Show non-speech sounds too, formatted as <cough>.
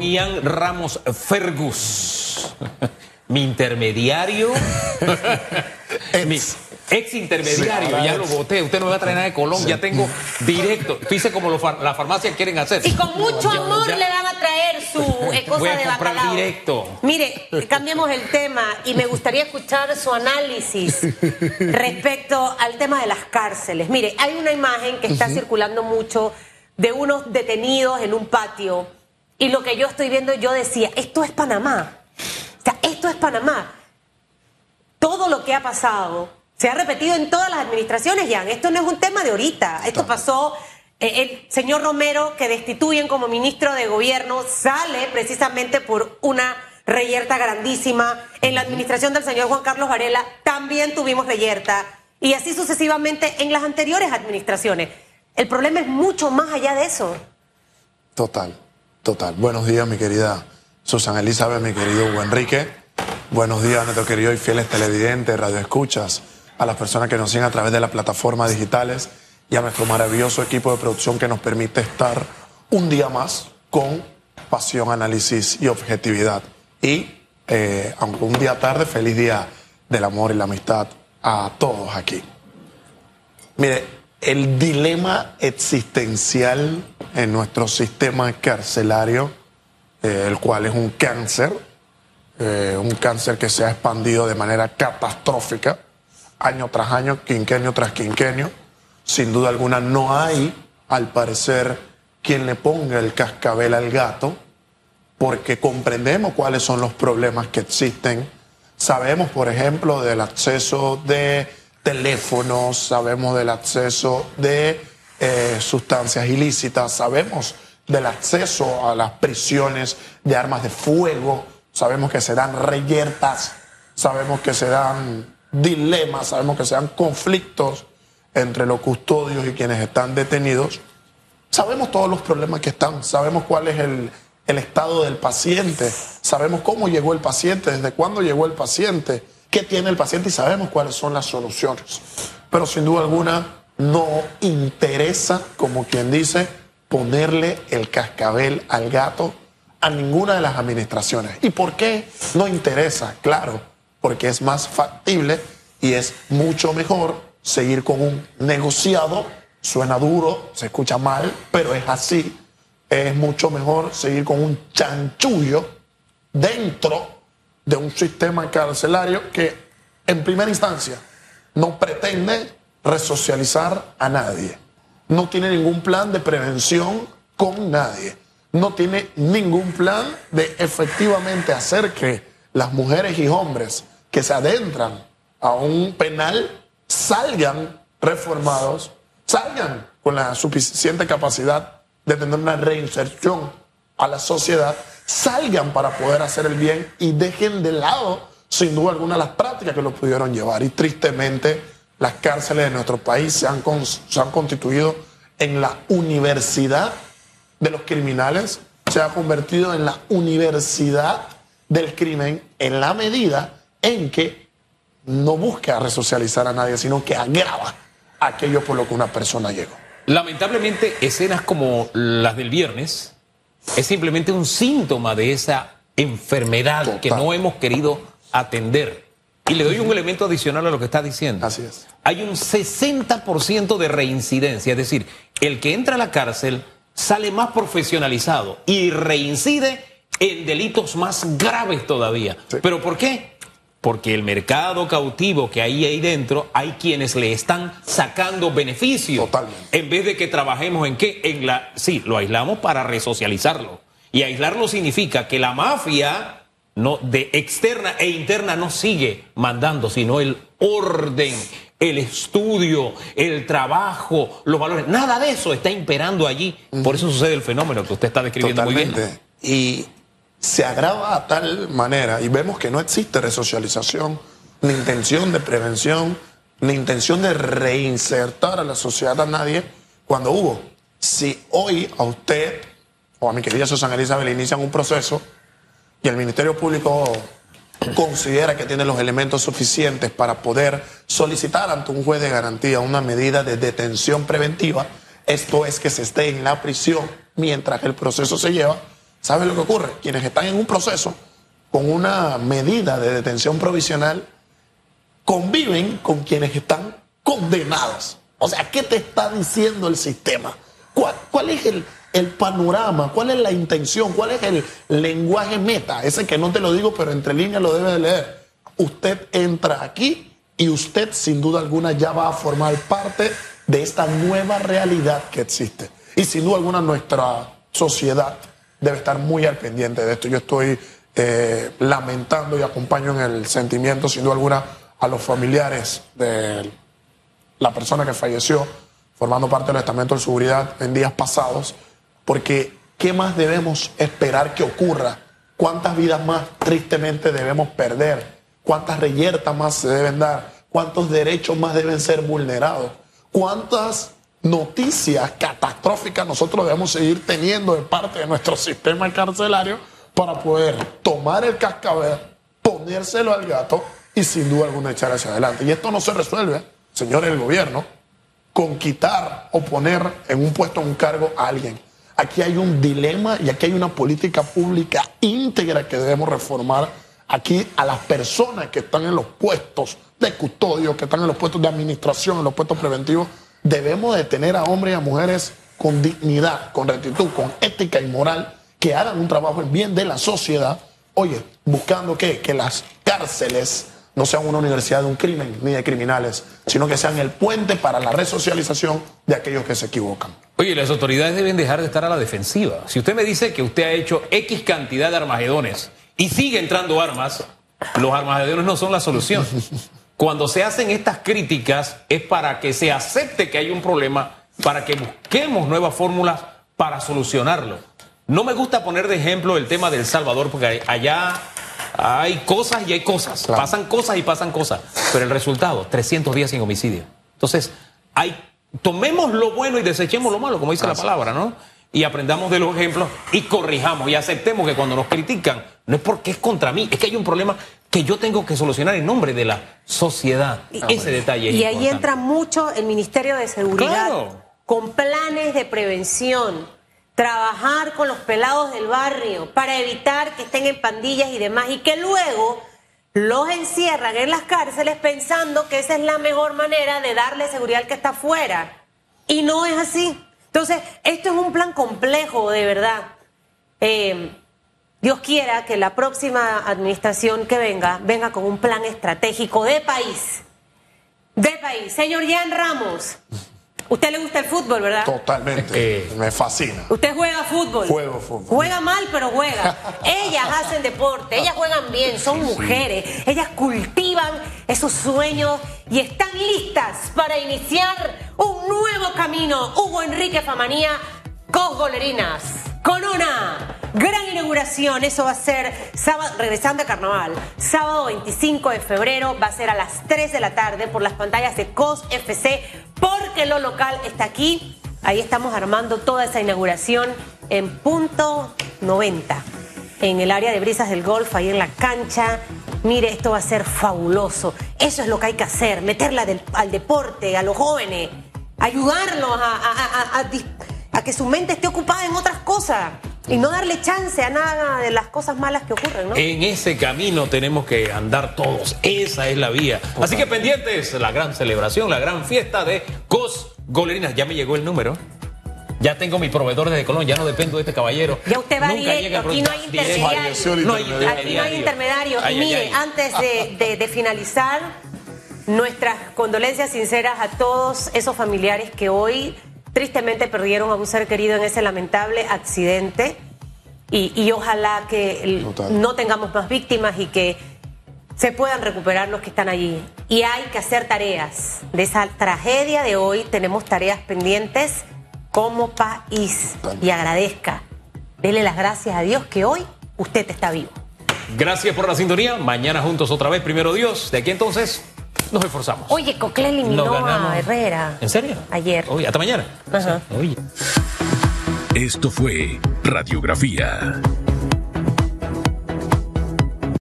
Ian Ramos Fergus, mi intermediario, <laughs> mi ex intermediario, ya lo voté, usted no me va a traer nada de Colón, ya tengo directo, dice como far- la farmacia quieren hacer. Y con mucho Ya- amor ya- le van a traer su eh, cosa Voy a de comprar bacalao. directo. Mire, cambiemos el tema y me gustaría escuchar su análisis respecto al tema de las cárceles. Mire, hay una imagen que está circulando mucho de unos detenidos en un patio y lo que yo estoy viendo, yo decía, esto es Panamá. O sea, esto es Panamá. Todo lo que ha pasado se ha repetido en todas las administraciones, Jan. Esto no es un tema de ahorita. Esto pasó. eh, el señor Romero, que destituyen como ministro de gobierno, sale precisamente por una reyerta grandísima. En la administración del señor Juan Carlos Varela también tuvimos reyerta. Y así sucesivamente en las anteriores administraciones. El problema es mucho más allá de eso. Total, total. Buenos días, mi querida Susana Elizabeth, mi querido Hugo Enrique. Buenos días a nuestros queridos y fieles televidentes, radioescuchas, a las personas que nos siguen a través de las plataformas digitales y a nuestro maravilloso equipo de producción que nos permite estar un día más con pasión, análisis y objetividad. Y, eh, aunque un día tarde, feliz día del amor y la amistad a todos aquí. Mire, el dilema existencial en nuestro sistema carcelario, eh, el cual es un cáncer, eh, un cáncer que se ha expandido de manera catastrófica, año tras año, quinquenio tras quinquenio. Sin duda alguna no hay, al parecer, quien le ponga el cascabel al gato, porque comprendemos cuáles son los problemas que existen. Sabemos, por ejemplo, del acceso de teléfonos, sabemos del acceso de eh, sustancias ilícitas, sabemos del acceso a las prisiones de armas de fuego, sabemos que se dan reyertas, sabemos que se dan dilemas, sabemos que se dan conflictos entre los custodios y quienes están detenidos. Sabemos todos los problemas que están, sabemos cuál es el, el estado del paciente, sabemos cómo llegó el paciente, desde cuándo llegó el paciente, qué tiene el paciente y sabemos cuáles son las soluciones. Pero sin duda alguna no interesa, como quien dice, ponerle el cascabel al gato a ninguna de las administraciones. ¿Y por qué no interesa? Claro, porque es más factible y es mucho mejor seguir con un negociado. Suena duro, se escucha mal, pero es así. Es mucho mejor seguir con un chanchullo dentro de un sistema carcelario que en primera instancia no pretende resocializar a nadie. No tiene ningún plan de prevención con nadie. No tiene ningún plan de efectivamente hacer que las mujeres y hombres que se adentran a un penal salgan reformados, salgan con la suficiente capacidad de tener una reinserción a la sociedad, salgan para poder hacer el bien y dejen de lado, sin duda alguna, las prácticas que los pudieron llevar. Y tristemente, las cárceles de nuestro país se han, se han constituido en la universidad de los criminales, se ha convertido en la universidad del crimen en la medida en que no busca resocializar a nadie, sino que agrava aquello por lo que una persona llegó. Lamentablemente, escenas como las del viernes es simplemente un síntoma de esa enfermedad que no hemos querido atender. Y le doy un elemento adicional a lo que está diciendo. Así es. Hay un 60% de reincidencia, es decir, el que entra a la cárcel sale más profesionalizado y reincide en delitos más graves todavía. Sí. ¿Pero por qué? Porque el mercado cautivo que hay ahí dentro, hay quienes le están sacando beneficio. Totalmente. En vez de que trabajemos en qué? En la. Sí, lo aislamos para resocializarlo. Y aislarlo significa que la mafia no, de externa e interna no sigue mandando, sino el orden, el estudio, el trabajo, los valores. Nada de eso está imperando allí. Por eso sucede el fenómeno que usted está describiendo muy bien. Totalmente. Y se agrava a tal manera y vemos que no existe resocialización, ni intención de prevención, ni intención de reinsertar a la sociedad a nadie cuando hubo. Si hoy a usted o a mi querida Susana Elizabeth le inician un proceso y el Ministerio Público considera que tiene los elementos suficientes para poder solicitar ante un juez de garantía una medida de detención preventiva, esto es que se esté en la prisión mientras el proceso se lleva, ¿Sabe lo que ocurre? Quienes están en un proceso con una medida de detención provisional conviven con quienes están condenados. O sea, ¿qué te está diciendo el sistema? ¿Cuál, es el, panorama? ¿Cuál es la intención? ¿Cuál es el lenguaje meta? Ese que no te lo digo, pero entre líneas lo debe de leer. Usted entra aquí y usted sin duda alguna ya va a formar parte de esta nueva realidad que existe. Y sin duda alguna nuestra sociedad debe estar muy al pendiente de esto. Yo estoy eh, lamentando y acompaño en el sentimiento, sin duda alguna, a los familiares de la persona que falleció formando parte del estamento de seguridad en días pasados, porque ¿qué más debemos esperar que ocurra? ¿Cuántas vidas más tristemente debemos perder? ¿Cuántas reyertas más se deben dar? ¿Cuántos derechos más deben ser vulnerados? ¿Cuántas noticias catastróficas nosotros debemos seguir teniendo de parte de nuestro sistema carcelario para poder tomar el cascabel, ponérselo al gato y sin duda alguna echar hacia adelante. Y esto no se resuelve, señores del gobierno, con quitar o poner en un puesto, un cargo a alguien. Aquí hay un dilema y aquí hay una política pública íntegra que debemos reformar. Aquí a las personas que están en los puestos de custodio, que están en los puestos de administración, en los puestos preventivos, debemos de tener a hombres y a mujeres con dignidad, con rectitud, con ética y moral, que hagan un trabajo en bien de la sociedad. Oye, buscando que, que las cárceles no sean una universidad de un crimen ni de criminales, sino que sean el puente para la resocialización de aquellos que se equivocan. Oye, las autoridades deben dejar de estar a la defensiva. Si usted me dice que usted ha hecho X cantidad de armagedones y sigue entrando armas, los armagedones no son la solución. <laughs> Cuando se hacen estas críticas es para que se acepte que hay un problema, para que busquemos nuevas fórmulas para solucionarlo. No me gusta poner de ejemplo el tema del Salvador, porque allá hay cosas y hay cosas. Pasan cosas y pasan cosas. Pero el resultado, 300 días sin homicidio. Entonces, hay, tomemos lo bueno y desechemos lo malo, como dice la palabra, ¿no? Y aprendamos de los ejemplos y corrijamos y aceptemos que cuando nos critican, no es porque es contra mí, es que hay un problema que yo tengo que solucionar en nombre de la sociedad. Ese detalle. y ahí entra mucho el Ministerio de Seguridad con planes de prevención trabajar con los pelados del barrio para evitar que estén en pandillas y demás y que luego los encierran en las cárceles pensando que esa es la mejor manera de darle seguridad al que está afuera. Y no es así. Entonces, esto es un plan complejo, de verdad. Eh, Dios quiera que la próxima administración que venga, venga con un plan estratégico de país. De país. Señor Jan Ramos, ¿Usted le gusta el fútbol, verdad? Totalmente. Eh, me fascina. ¿Usted juega fútbol? Juego fútbol. Juega mal, pero juega. ellas hacen deporte, ellas juegan bien, son mujeres. Ellas cultivan esos sueños y están listas para iniciar un nuevo camino. Hugo Enrique Famanía, Golerinas, con una Gran inauguración, eso va a ser sábado, regresando a carnaval, sábado 25 de febrero, va a ser a las 3 de la tarde por las pantallas de COS FC, porque lo local está aquí. Ahí estamos armando toda esa inauguración en punto 90, en el área de brisas del golf, ahí en la cancha. Mire, esto va a ser fabuloso. Eso es lo que hay que hacer, meterla al deporte, a los jóvenes, ayudarlos a que su mente esté ocupada en otras cosas. Y no darle chance a nada de las cosas malas que ocurren, ¿no? En ese camino tenemos que andar todos. Esa es la vía. Así que pendientes, la gran celebración, la gran fiesta de Cos Golerinas. Ya me llegó el número. Ya tengo mi proveedor desde Colón, ya no dependo de este caballero. Ya usted va directo, aquí no hay intermediario. aquí no hay intermediario. y mire, antes de, de finalizar, nuestras condolencias sinceras a todos esos familiares que hoy tristemente perdieron a un ser querido en ese lamentable accidente y, ojalá que no tengamos más víctimas y que se puedan recuperar los que están allí. Y hay que hacer tareas. De esa tragedia de hoy tenemos tareas pendientes como país. Y agradezca. Dele las gracias a Dios que hoy usted está vivo. Gracias por la sintonía. Mañana juntos otra vez, primero Dios. De aquí entonces nos esforzamos. Oye, Cocle eliminó a Herrera. ¿En serio? Ayer. Oye, hasta mañana. Ajá. Oye. Esto fue Radiografía